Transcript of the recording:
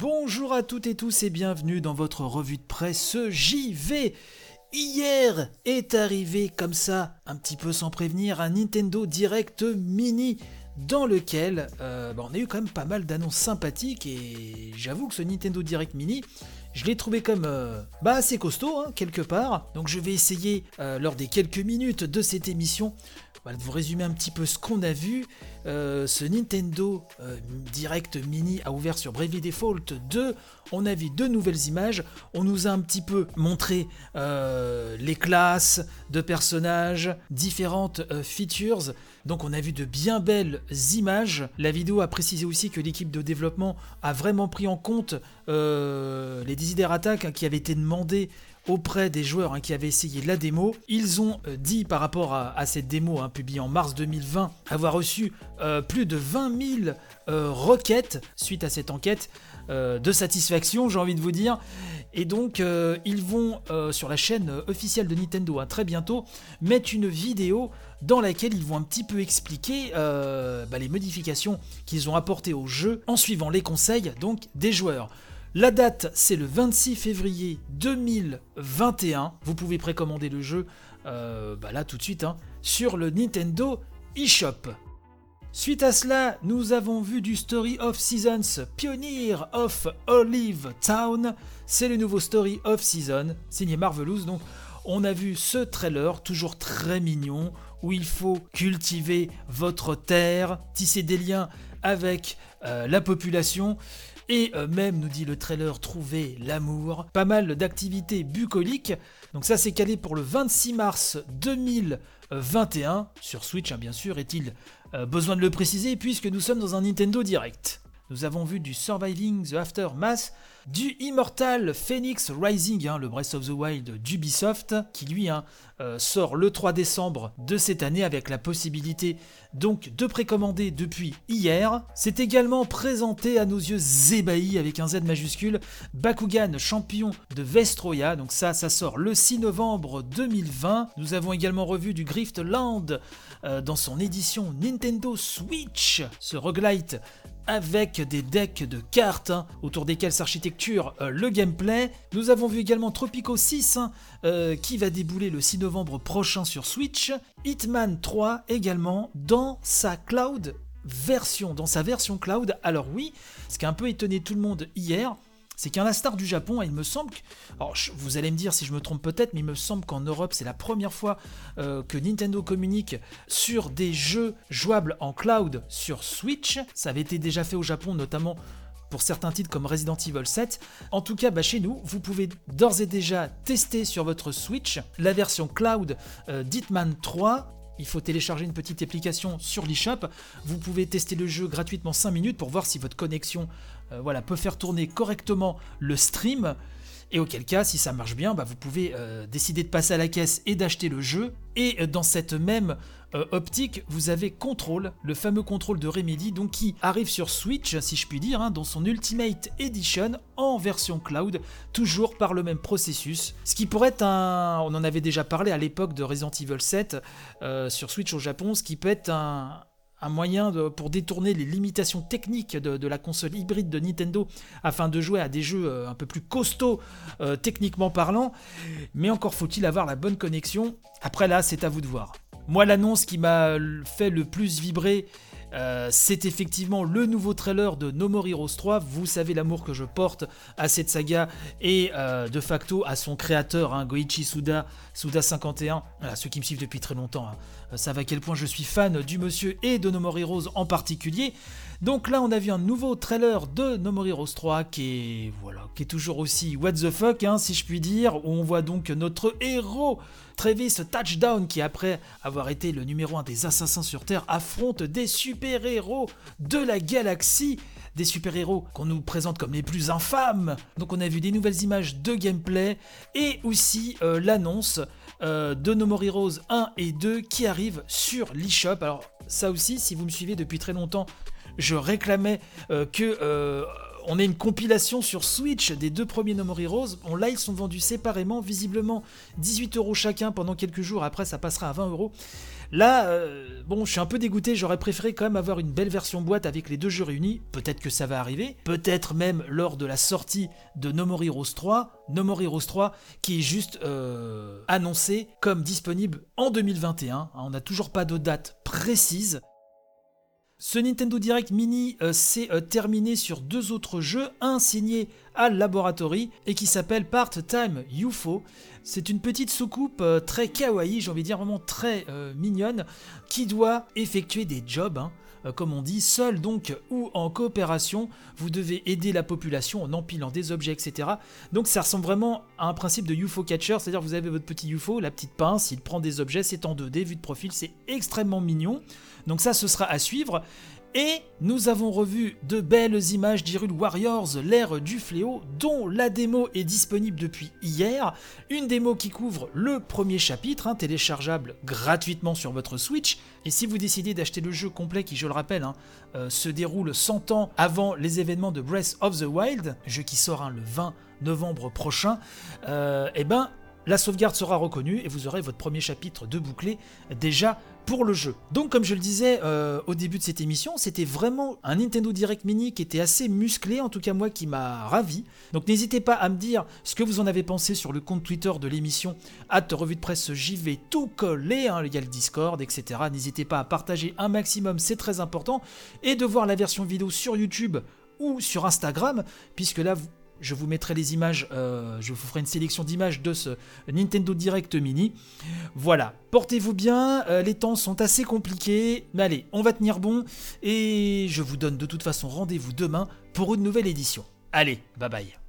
Bonjour à toutes et tous et bienvenue dans votre revue de presse JV. Hier est arrivé comme ça, un petit peu sans prévenir, un Nintendo Direct Mini dans lequel euh, bah, on a eu quand même pas mal d'annonces sympathiques et j'avoue que ce Nintendo Direct Mini, je l'ai trouvé comme euh, bah, assez costaud hein, quelque part. Donc je vais essayer euh, lors des quelques minutes de cette émission voilà, de vous résumer un petit peu ce qu'on a vu. Euh, ce Nintendo euh, Direct Mini a ouvert sur Bravely Default 2. On a vu deux nouvelles images. On nous a un petit peu montré euh, les classes de personnages, différentes features. Donc on a vu de bien belles images. La vidéo a précisé aussi que l'équipe de développement a vraiment pris en compte les desiderata qui avaient été demandés auprès des joueurs hein, qui avaient essayé la démo. Ils ont euh, dit par rapport à, cette démo hein, publiée en mars 2020 avoir reçu euh, plus de 20 000 euh, requêtes suite à cette enquête de satisfaction, j'ai envie de vous dire. Et donc ils vont sur la chaîne officielle de Nintendo hein, très bientôt mettre une vidéo dans laquelle ils vont un petit peu expliquer bah, les modifications qu'ils ont apportées au jeu en suivant les conseils donc des joueurs. La date, c'est le 26 février 2021. Vous pouvez précommander le jeu euh, bah là tout de suite hein, sur le Nintendo eShop. Suite à cela, nous avons vu du Story of Seasons, Pioneer of Olive Town. C'est le nouveau Story of Season, signé Marvelous. Donc, on a vu ce trailer, toujours très mignon, où il faut cultiver votre terre, tisser des liens avec euh, la population et euh, même, nous dit le trailer, trouver l'amour. Pas mal d'activités bucoliques. Donc ça c'est calé pour le 26 mars 2021 sur Switch, hein, bien sûr, est-il euh, besoin de le préciser puisque nous sommes dans un Nintendo Direct? Nous avons vu du Surviving the Aftermath, du Immortal Phoenix Rising, hein, le Breath of the Wild d'Ubisoft, qui lui hein, euh, sort le 3 décembre de cette année avec la possibilité donc de précommander depuis hier. C'est également présenté à nos yeux ébahis avec un Z majuscule, Bakugan champion de Vestroya, donc ça ça sort le 6 novembre 2020. Nous avons également revu du Griftland euh, dans son édition Nintendo Switch, ce roguelite avec des decks de cartes hein, autour desquels s'architecture euh, le gameplay. Nous avons vu également Tropico 6 hein, euh, qui va débouler le 6 novembre prochain sur Switch. Hitman 3 également dans sa cloud version, dans sa version cloud. Alors oui, ce qui a un peu étonné tout le monde hier, c'est qu'un star du Japon, il me semble que. Alors, vous allez me dire si je me trompe peut-être, mais il me semble qu'en Europe, c'est la première fois euh, que Nintendo communique sur des jeux jouables en cloud sur Switch. Ça avait été déjà fait au Japon, notamment pour certains titres comme Resident Evil 7. En tout cas, bah, chez nous, vous pouvez d'ores et déjà tester sur votre Switch la version cloud euh, d'Hitman 3 il faut télécharger une petite application sur l'eShop. Vous pouvez tester le jeu gratuitement 5 minutes pour voir si votre connexion euh, peut faire tourner correctement le stream. Et auquel cas, si ça marche bien, bah, vous pouvez euh, décider de passer à la caisse et d'acheter le jeu. Et euh, dans cette même optique, vous avez Control, le fameux contrôle de Remedy, donc qui arrive sur Switch, si je puis dire, hein, dans son Ultimate Edition en version cloud, toujours par le même processus. Ce qui pourrait être un. On en avait déjà parlé à l'époque de Resident Evil 7 sur Switch au Japon, ce qui peut être un, un moyen pour détourner les limitations techniques de, la console hybride de Nintendo afin de jouer à des jeux euh, un peu plus costauds euh, techniquement parlant. Mais encore faut-il avoir la bonne connexion. Après là, c'est à vous de voir. Moi, l'annonce qui m'a fait le plus vibrer, euh, c'est effectivement le nouveau trailer de No More Heroes 3. Vous savez l'amour que je porte à cette saga et de facto à son créateur, hein, Goichi Suda, Suda51. ceux qui me suivent depuis très longtemps. Hein. Euh, savent à quel point je suis fan du monsieur et de No More Heroes en particulier. Donc là, on a vu un nouveau trailer de No More Heroes 3 qui est, voilà, qui toujours aussi what the fuck, hein, si je puis dire, on voit donc notre héros Travis Touchdown qui, après avoir été le numéro 1 des assassins sur Terre, affronte des super-héros de la galaxie des super-héros qu'on nous présente comme les plus infâmes. Donc on a vu des nouvelles images de gameplay et aussi euh, l'annonce euh, de No More Heroes 1 et 2 qui arrivent sur l'eShop. Alors ça aussi, si vous me suivez depuis très longtemps, je réclamais euh, que on a une compilation sur Switch des deux premiers No More Heroes. Là, ils sont vendus séparément, visiblement 18 euros chacun pendant quelques jours. Après, ça passera à 20 euros. Là, euh, bon, je suis un peu dégoûté. J'aurais préféré quand même avoir une belle version boîte avec les deux jeux réunis. Peut-être que ça va arriver. Peut-être même lors de la sortie de No More Heroes 3. No More Heroes 3 qui est juste euh, annoncé comme disponible en 2021. Hein, on n'a toujours pas de date précise. Ce Nintendo Direct Mini euh, s'est euh, terminé sur deux autres jeux, un signé Laboratory et qui s'appelle Part-Time UFO. C'est une petite soucoupe euh, très kawaii, j'ai envie de dire vraiment très mignonne, qui doit effectuer des jobs. Hein, comme on dit, seul donc ou en coopération, vous devez aider la population en empilant des objets, etc. Donc ça ressemble vraiment à un principe de UFO catcher, c'est-à-dire vous avez votre petit UFO, la petite pince, il prend des objets, c'est en 2D, vue de profil, c'est extrêmement mignon. Donc ça, ce sera à suivre. Et nous avons revu de belles images d'Hyrule Warriors, l'ère du fléau, dont la démo est disponible depuis hier. Une démo qui couvre le premier chapitre, hein, téléchargeable gratuitement sur votre Switch. Et si vous décidez d'acheter le jeu complet, qui je le rappelle, hein, euh, se déroule 100 ans avant les événements de Breath of the Wild, jeu qui sort hein, le 20 novembre prochain, euh, eh ben la sauvegarde sera reconnue et vous aurez votre premier chapitre de bouclé déjà pour le jeu. Donc comme je le disais euh, au début de cette émission, c'était vraiment un Nintendo Direct Mini qui était assez musclé, en tout cas moi qui m'a ravi. Donc n'hésitez pas à me dire ce que vous en avez pensé sur le compte Twitter de l'émission, hâte revue de presse vais tout coller, hein, il y a le Discord, etc. N'hésitez pas à partager un maximum, c'est très important, et de voir la version vidéo sur YouTube ou sur Instagram, puisque là vous je vous mettrai les images, euh, je vous ferai une sélection d'images de ce Nintendo Direct Mini. Voilà, portez-vous bien, euh, les temps sont assez compliqués, mais allez, on va tenir bon, et je vous donne de toute façon rendez-vous demain pour une nouvelle édition. Allez, bye bye.